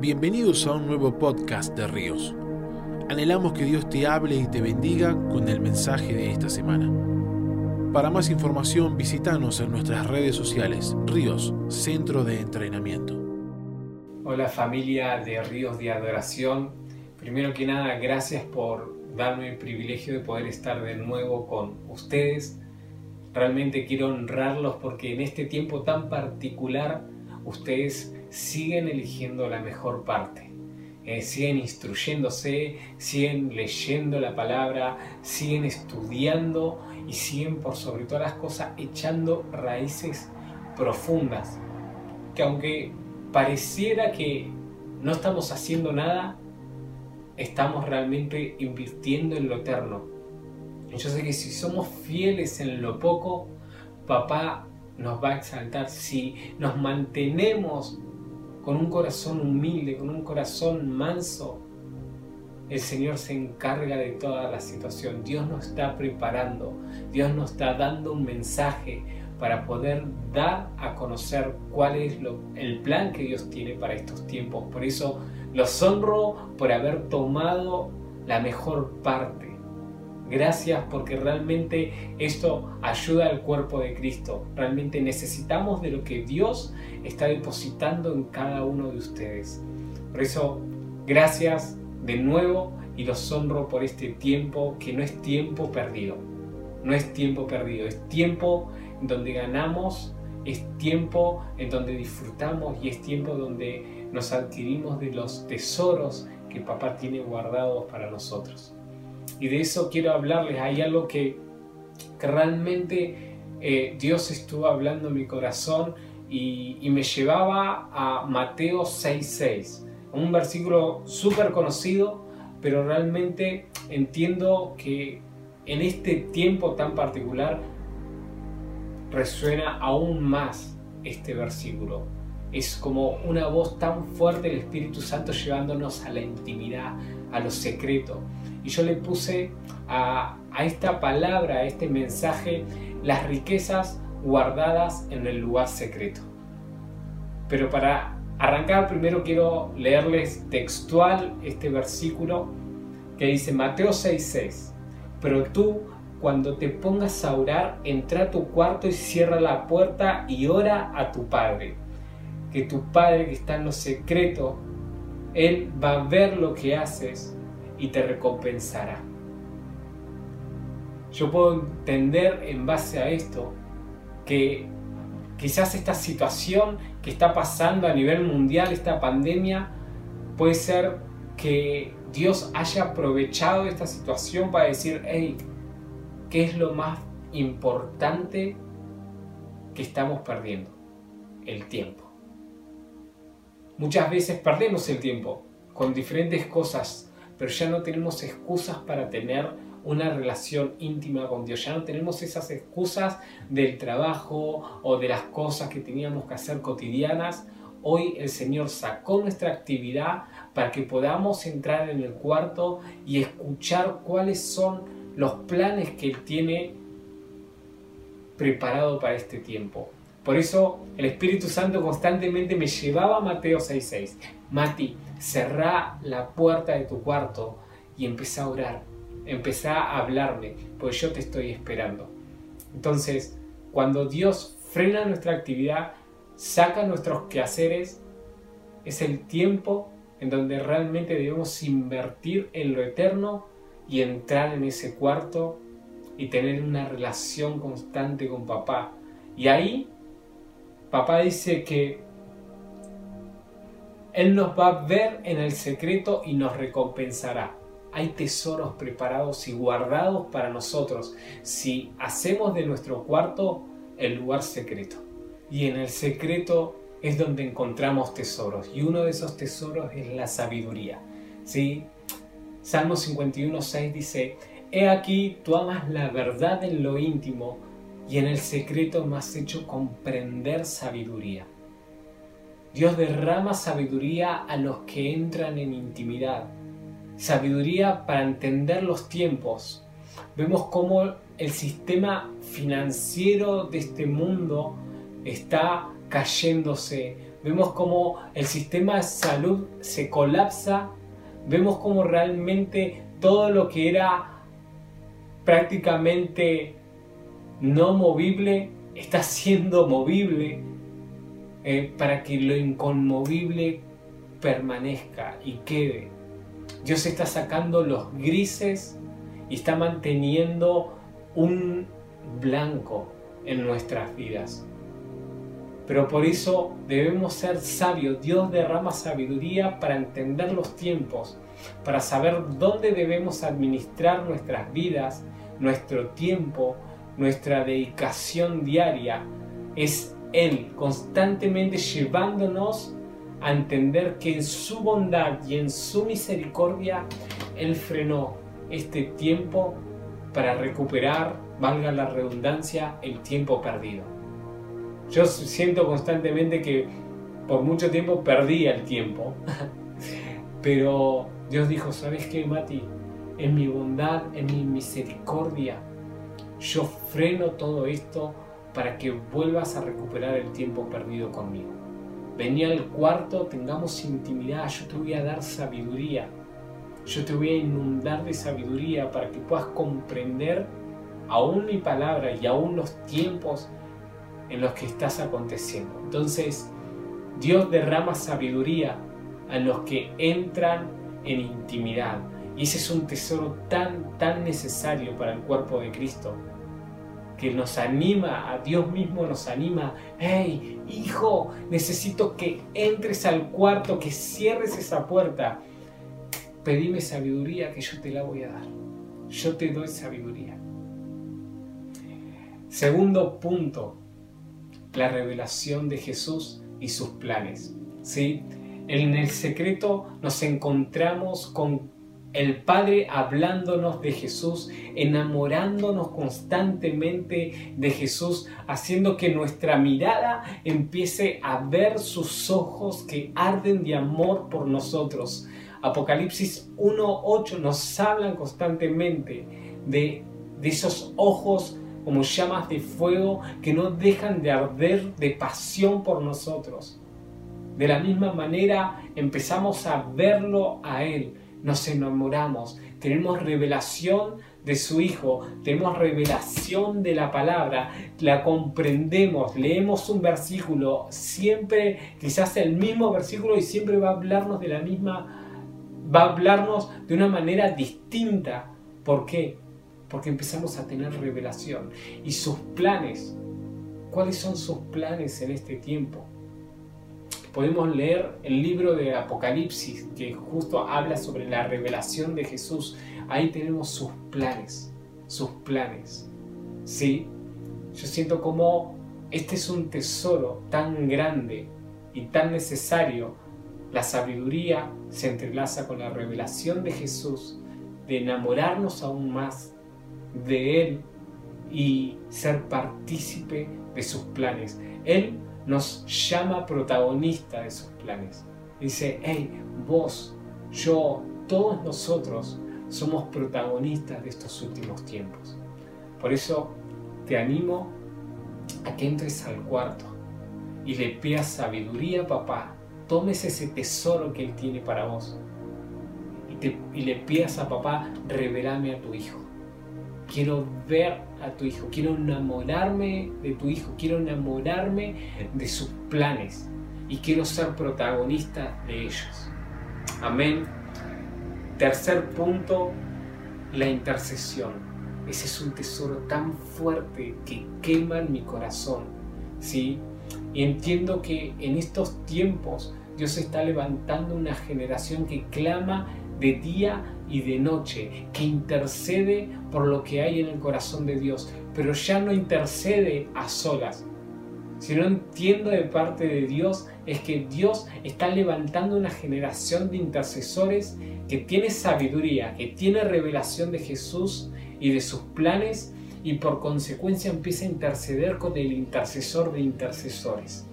Bienvenidos a un nuevo podcast de Ríos. Anhelamos que Dios te hable y te bendiga con el mensaje de esta semana. Para más información visítanos en nuestras redes sociales Ríos, Centro de Entrenamiento. Hola familia de Ríos de Adoración. Primero que nada, gracias por darme el privilegio de poder estar de nuevo con ustedes. Realmente quiero honrarlos porque en este tiempo tan particular ustedes siguen eligiendo la mejor parte. Eh, siguen instruyéndose, siguen leyendo la palabra, siguen estudiando y siguen por sobre todas las cosas echando raíces profundas. Que aunque pareciera que no estamos haciendo nada, estamos realmente invirtiendo en lo eterno. Yo sé que si somos fieles en lo poco, papá nos va a exaltar. Si nos mantenemos con un corazón humilde, con un corazón manso, el Señor se encarga de toda la situación. Dios nos está preparando, Dios nos está dando un mensaje para poder dar a conocer cuál es el plan que Dios tiene para estos tiempos. Por eso los honro por haber tomado la mejor parte Gracias porque realmente esto ayuda al cuerpo de Cristo. Realmente necesitamos de lo que Dios está depositando en cada uno de ustedes. Por eso, gracias de nuevo y los honro por este tiempo que no es tiempo perdido. No es tiempo perdido, es tiempo en donde ganamos, es tiempo en donde disfrutamos y es tiempo donde nos adquirimos de los tesoros que papá tiene guardados para nosotros. Y de eso quiero hablarles. Hay algo que, realmente eh, Dios estuvo hablando en mi corazón y, me llevaba a Mateo 6.6. Un versículo súper conocido, pero realmente entiendo que en este tiempo tan particular resuena aún más este versículo. Es como una voz tan fuerte del Espíritu Santo llevándonos a la intimidad, a lo secreto. Y yo le puse a, esta palabra, a este mensaje, las riquezas guardadas en el lugar secreto. Pero para arrancar primero quiero leerles textual este versículo que dice Mateo 6:6. Pero tú cuando te pongas a orar, entra a tu cuarto y cierra la puerta y ora a tu Padre. Que tu Padre que está en lo secreto, Él va a ver lo que haces y te recompensará. Yo puedo entender en base a esto que quizás esta situación que está pasando a nivel mundial, esta pandemia, puede ser que Dios haya aprovechado esta situación para decir, hey, ¿qué es lo más importante que estamos perdiendo? El tiempo. Muchas veces perdemos el tiempo con diferentes cosas pero ya no tenemos excusas para tener una relación íntima con Dios. Ya no tenemos esas excusas del trabajo o de las cosas que teníamos que hacer cotidianas. Hoy el Señor sacó nuestra actividad para que podamos entrar en el cuarto y escuchar cuáles son los planes que Él tiene preparado para este tiempo. Por eso el Espíritu Santo constantemente me llevaba a Mateo 6.6. Mati, cerrá la puerta de tu cuarto y empezá a orar, empezá a hablarme, pues yo te estoy esperando. Entonces, cuando Dios frena nuestra actividad, saca nuestros quehaceres, es el tiempo en donde realmente debemos invertir en lo eterno y entrar en ese cuarto y tener una relación constante con papá. Y ahí, papá dice que él nos va a ver en el secreto y nos recompensará. Hay tesoros preparados y guardados para nosotros si hacemos de nuestro cuarto el lugar secreto. Y en el secreto es donde encontramos tesoros. Y uno de esos tesoros es la sabiduría. ¿Sí? Salmo 51.6 dice, He aquí, tú amas la verdad en lo íntimo y en el secreto me has hecho comprender sabiduría. Dios derrama sabiduría a los que entran en intimidad, sabiduría para entender los tiempos. Vemos cómo el sistema financiero de este mundo está cayéndose, vemos cómo el sistema de salud se colapsa, vemos cómo realmente todo lo que era prácticamente no movible está siendo movible eh, para que lo inconmovible permanezca y quede. Dios está sacando los grises y está manteniendo un blanco en nuestras vidas. Pero por eso debemos ser sabios. Dios derrama sabiduría para entender los tiempos, para saber dónde debemos administrar nuestras vidas, nuestro tiempo, nuestra dedicación diaria. Es Él constantemente llevándonos a entender que en su bondad y en su misericordia Él frenó este tiempo para recuperar, valga la redundancia, el tiempo perdido. Yo siento constantemente que por mucho tiempo perdí el tiempo, pero Dios dijo, ¿sabes qué, Mati? En mi bondad, en mi misericordia, yo freno todo esto para que vuelvas a recuperar el tiempo perdido conmigo. Vení al cuarto, tengamos intimidad, yo te voy a dar sabiduría. Yo te voy a inundar de sabiduría para que puedas comprender aún mi palabra y aún los tiempos en los que estás aconteciendo. Entonces, Dios derrama sabiduría a los que entran en intimidad. Y ese es un tesoro tan, tan necesario para el cuerpo de Cristo, que nos anima, a Dios mismo nos anima, hey, hijo, necesito que entres al cuarto, que cierres esa puerta. Pedime sabiduría que yo te la voy a dar. Yo te doy sabiduría. Segundo punto, la revelación de Jesús y sus planes. ¿sí? En el secreto nos encontramos con el Padre hablándonos de Jesús, enamorándonos constantemente de Jesús, haciendo que nuestra mirada empiece a ver sus ojos que arden de amor por nosotros. Apocalipsis 1.8 nos hablan constantemente de, de esos ojos como llamas de fuego que no dejan de arder de pasión por nosotros. De la misma manera empezamos a verlo a Él, nos enamoramos, tenemos revelación de su Hijo, tenemos revelación de la palabra, la comprendemos, leemos un versículo, siempre quizás el mismo versículo y siempre va a hablarnos de la misma, va a hablarnos de una manera distinta. ¿Por qué? porque empezamos a tener revelación. Y sus planes, ¿cuáles son sus planes en este tiempo? Podemos leer el libro de Apocalipsis, que justo habla sobre la revelación de Jesús. Ahí tenemos sus planes, sus planes. ¿Sí? Yo siento como este es un tesoro tan grande y tan necesario. La sabiduría se entrelaza con la revelación de Jesús, de enamorarnos aún más de Él y ser partícipe de sus planes. Él nos llama protagonista de sus planes. Dice, hey, vos, yo, todos nosotros somos protagonistas de estos últimos tiempos. Por eso te animo a que entres al cuarto y le pidas sabiduría papá. Tomes ese tesoro que Él tiene para vos y, y le pidas a papá, revelame a tu hijo quiero ver a tu hijo, quiero enamorarme de tu hijo, quiero enamorarme de sus planes y quiero ser protagonista de ellos. Amén. Tercer punto, la intercesión. Ese es un tesoro tan fuerte que quema en mi corazón. ¿sí? Y entiendo que en estos tiempos Dios está levantando una generación que clama de día y de noche, que intercede por lo que hay en el corazón de Dios, pero ya no intercede a solas. Si no entiendo de parte de Dios, es que Dios está levantando una generación de intercesores que tiene sabiduría, que tiene revelación de Jesús y de sus planes y por consecuencia empieza a interceder con el intercesor de intercesores.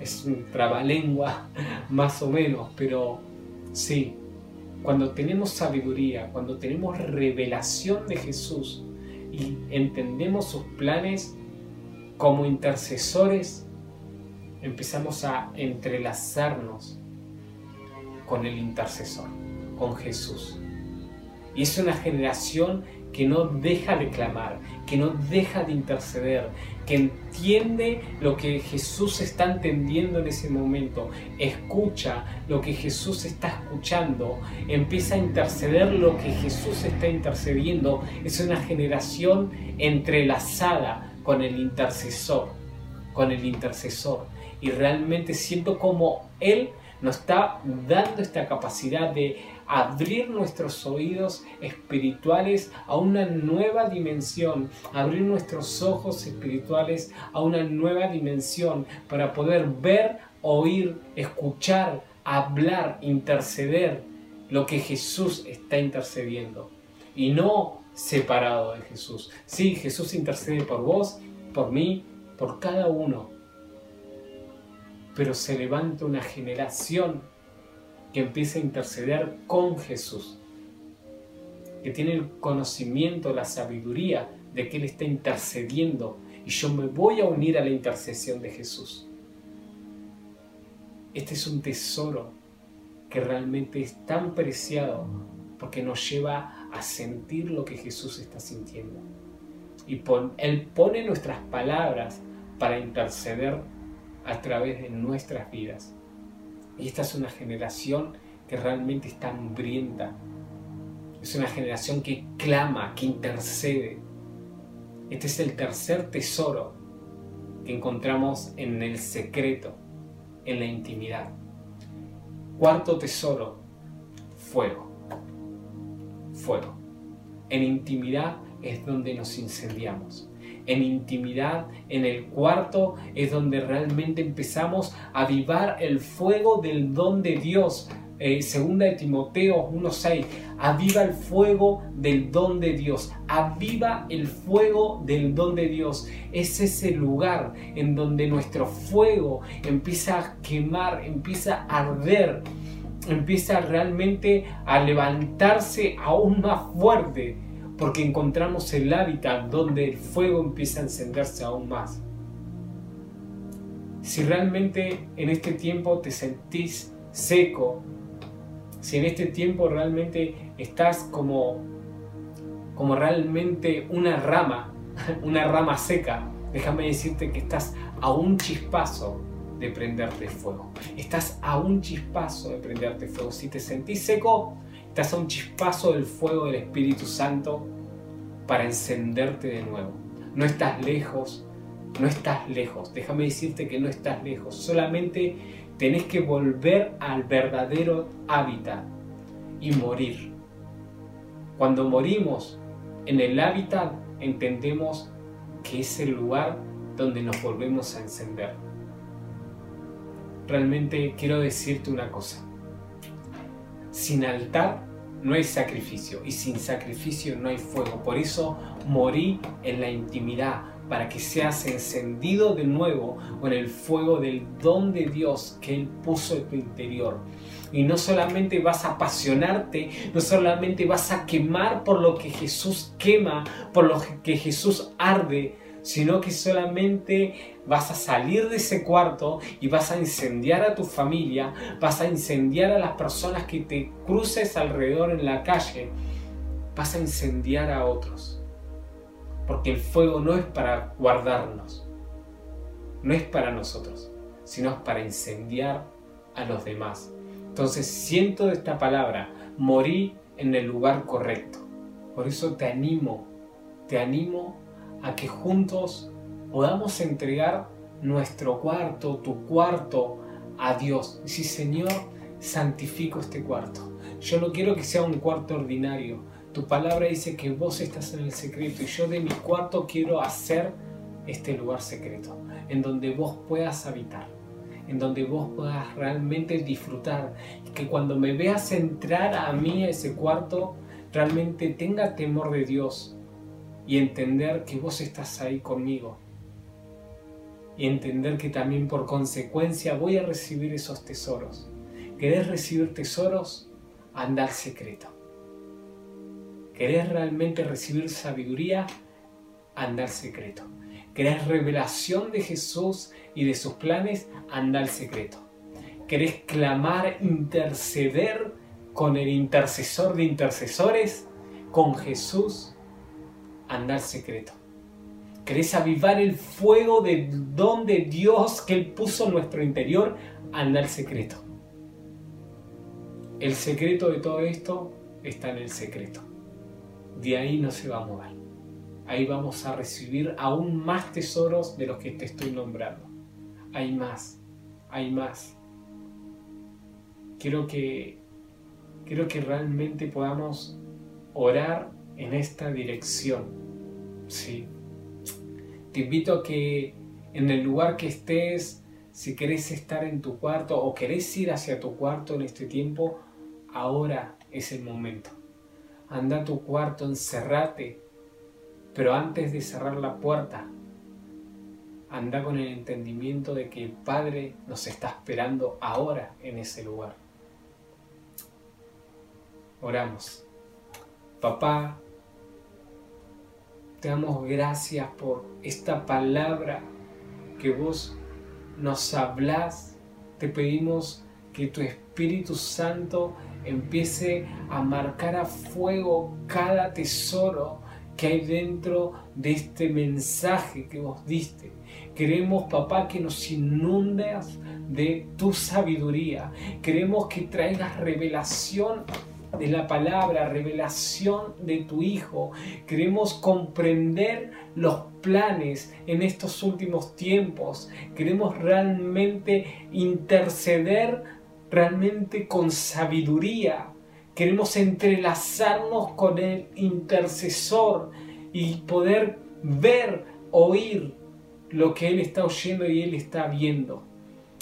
Es un trabalengua más o menos, pero sí, cuando tenemos sabiduría, cuando tenemos revelación de Jesús y entendemos sus planes como intercesores, empezamos a entrelazarnos con el intercesor, con Jesús. Y es una generación que no deja de clamar, que no deja de interceder, que entiende lo que Jesús está entendiendo en ese momento, escucha lo que Jesús está escuchando, empieza a interceder lo que Jesús está intercediendo. Es una generación entrelazada con el intercesor, con el intercesor. Y realmente siento como Él nos está dando esta capacidad de abrir nuestros oídos espirituales a una nueva dimensión, abrir nuestros ojos espirituales a una nueva dimensión para poder ver, oír, escuchar, hablar, interceder lo que Jesús está intercediendo y no separado de Jesús. Sí, Jesús intercede por vos, por mí, por cada uno, pero se levanta una generación que empieza a interceder con Jesús, que tiene el conocimiento, la sabiduría de que Él está intercediendo y yo me voy a unir a la intercesión de Jesús. Este es un tesoro que realmente es tan preciado porque nos lleva a sentir lo que Jesús está sintiendo. Y Él pone nuestras palabras para interceder a través de nuestras vidas. Y esta es una generación que realmente está hambrienta. Es una generación que clama, que intercede. Este es el tercer tesoro que encontramos en el secreto, en la intimidad. Cuarto tesoro, fuego. Fuego. En intimidad es donde nos incendiamos en intimidad, en el cuarto, es donde realmente empezamos a avivar el fuego del don de Dios. Eh, segunda de Timoteo 1.6, aviva el fuego del don de Dios, aviva el fuego del don de Dios. Es ese lugar en donde nuestro fuego empieza a quemar, empieza a arder, empieza realmente a levantarse aún más fuerte porque encontramos el hábitat donde el fuego empieza a encenderse aún más. Si realmente en este tiempo te sentís seco, si en este tiempo realmente estás como, como realmente una rama, una rama seca, déjame decirte que estás a un chispazo de prenderte fuego. Estás a un chispazo de prenderte fuego. Si te sentís seco, Estás a un chispazo del fuego del Espíritu Santo para encenderte de nuevo. No estás lejos, no estás lejos. Déjame decirte que no estás lejos. Solamente tenés que volver al verdadero hábitat y morir. Cuando morimos en el hábitat, entendemos que es el lugar donde nos volvemos a encender. Realmente quiero decirte una cosa. Sin altar no hay sacrificio y sin sacrificio no hay fuego. Por eso morí en la intimidad para que seas encendido de nuevo con el fuego del don de Dios que Él puso en tu interior. Y no solamente vas a apasionarte, no solamente vas a quemar por lo que Jesús quema, por lo que Jesús arde, sino que solamente vas a salir de ese cuarto y vas a incendiar a tu familia, vas a incendiar a las personas que te cruces alrededor en la calle, vas a incendiar a otros. Porque el fuego no es para guardarnos, no es para nosotros, sino es para incendiar a los demás. Entonces siento esta palabra, morí en el lugar correcto. Por eso te animo, te animo a que juntos podamos entregar nuestro cuarto, tu cuarto, a Dios. Si Señor, santifico este cuarto. Yo no quiero que sea un cuarto ordinario. Tu palabra dice que vos estás en el secreto y yo de mi cuarto quiero hacer este lugar secreto, en donde vos puedas habitar, en donde vos puedas realmente disfrutar y que cuando me veas entrar a mí a ese cuarto, realmente tenga temor de Dios, y entender que vos estás ahí conmigo. Y entender que también por consecuencia voy a recibir esos tesoros. ¿Querés recibir tesoros? Andar secreto. ¿Querés realmente recibir sabiduría? Andar secreto. ¿Querés revelación de Jesús y de sus planes? Anda al secreto. ¿Querés clamar, interceder con el intercesor de intercesores? Con Jesús, anda al secreto. ¿Querés avivar el fuego de don de Dios que Él puso en nuestro interior? Anda al secreto. El secreto de todo esto está en el secreto. De ahí no se va a mover. Ahí vamos a recibir aún más tesoros de los que te estoy nombrando. Hay más, hay más. Quiero que, quiero que realmente podamos orar en esta dirección. Sí. Te invito a que en el lugar que estés, si querés estar en tu cuarto o querés ir hacia tu cuarto en este tiempo, ahora es el momento. Anda a tu cuarto, encerrate, pero antes de cerrar la puerta, anda con el entendimiento de que el Padre nos está esperando ahora en ese lugar. Oramos. Papá, te damos gracias por esta palabra que vos nos hablás. Te pedimos que tu Espíritu Santo empiece a marcar a fuego cada tesoro que hay dentro de este mensaje que vos diste. Queremos, papá, que nos inundes de tu sabiduría. Queremos que traigas revelación de la palabra, revelación de tu Hijo. Queremos comprender los planes en estos últimos tiempos. Queremos realmente interceder realmente con sabiduría. Queremos entrelazarnos con el intercesor y poder ver, oír lo que Él está oyendo y Él está viendo.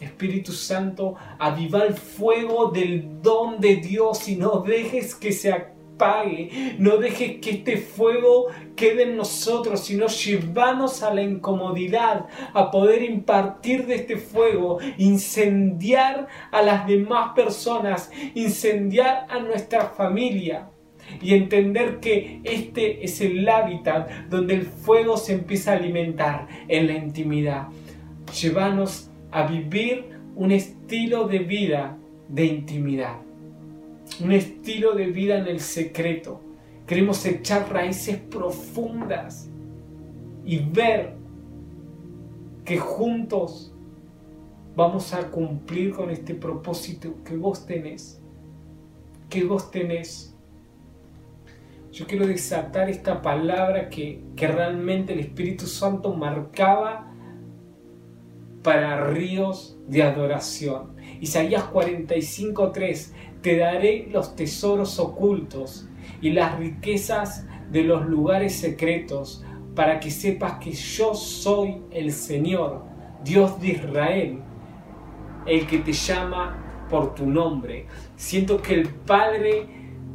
Espíritu Santo, aviva el fuego del don de Dios y no dejes que se pague. No dejes que este fuego quede en nosotros, sino llevanos a la incomodidad, a poder impartir de este fuego, incendiar a las demás personas, incendiar a nuestra familia. Y entender que este es el hábitat donde el fuego se empieza a alimentar en la intimidad. Llévanos a vivir un estilo de vida de intimidad un estilo de vida en el secreto. Queremos echar raíces profundas y ver que juntos vamos a cumplir con este propósito que vos tenés. Que vos tenés. Yo quiero desatar esta palabra que, que realmente el Espíritu Santo marcaba para ríos de adoración. Isaías 45.3 te daré los tesoros ocultos y las riquezas de los lugares secretos, para que sepas que yo soy el Señor, Dios de Israel, el que te llama por tu nombre. Siento que el Padre,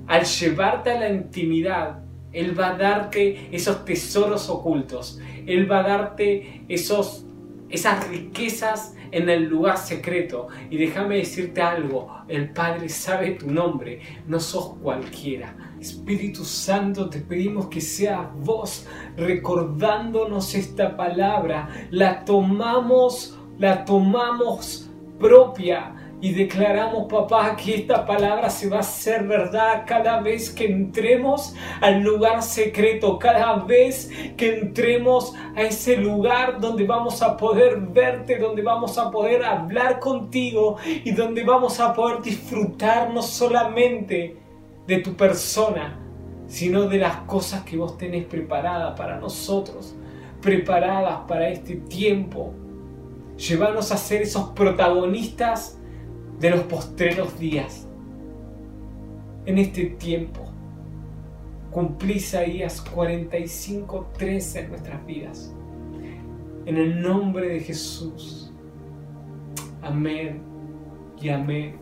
al llevarte a la intimidad, Él va a darte esos tesoros ocultos, Él va a darte esos, esas riquezas en el lugar secreto. Y déjame decirte algo, el Padre sabe tu nombre, no sos cualquiera. Espíritu Santo, te pedimos que seas vos recordándonos esta palabra, la tomamos, la tomamos propia y declaramos, papá, que esta palabra se va a hacer verdad cada vez que entremos al lugar secreto, cada vez que entremos a ese lugar donde vamos a poder verte, donde vamos a poder hablar contigo y donde vamos a poder disfrutar no solamente de tu persona, sino de las cosas que vos tenés preparadas para nosotros, preparadas para este tiempo. Llévanos a ser esos protagonistas de los postreros días. En este tiempo, cumplí Isaías 45, 13 en nuestras vidas. En el nombre de Jesús. Amén y amén.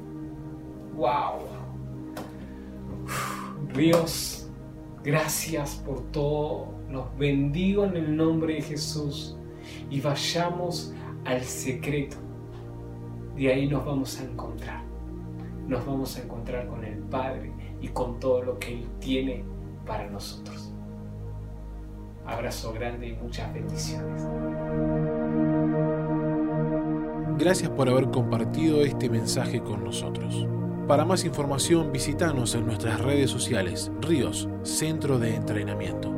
Wow. Dios, gracias por todo. Los bendigo en el nombre de Jesús y vayamos al secreto de ahí nos vamos a encontrar. Nos vamos a encontrar con el Padre y con todo lo que Él tiene para nosotros. Abrazo grande y muchas bendiciones. Gracias por haber compartido este mensaje con nosotros. Para más información visítanos en nuestras redes sociales, Ríos, Centro de Entrenamiento.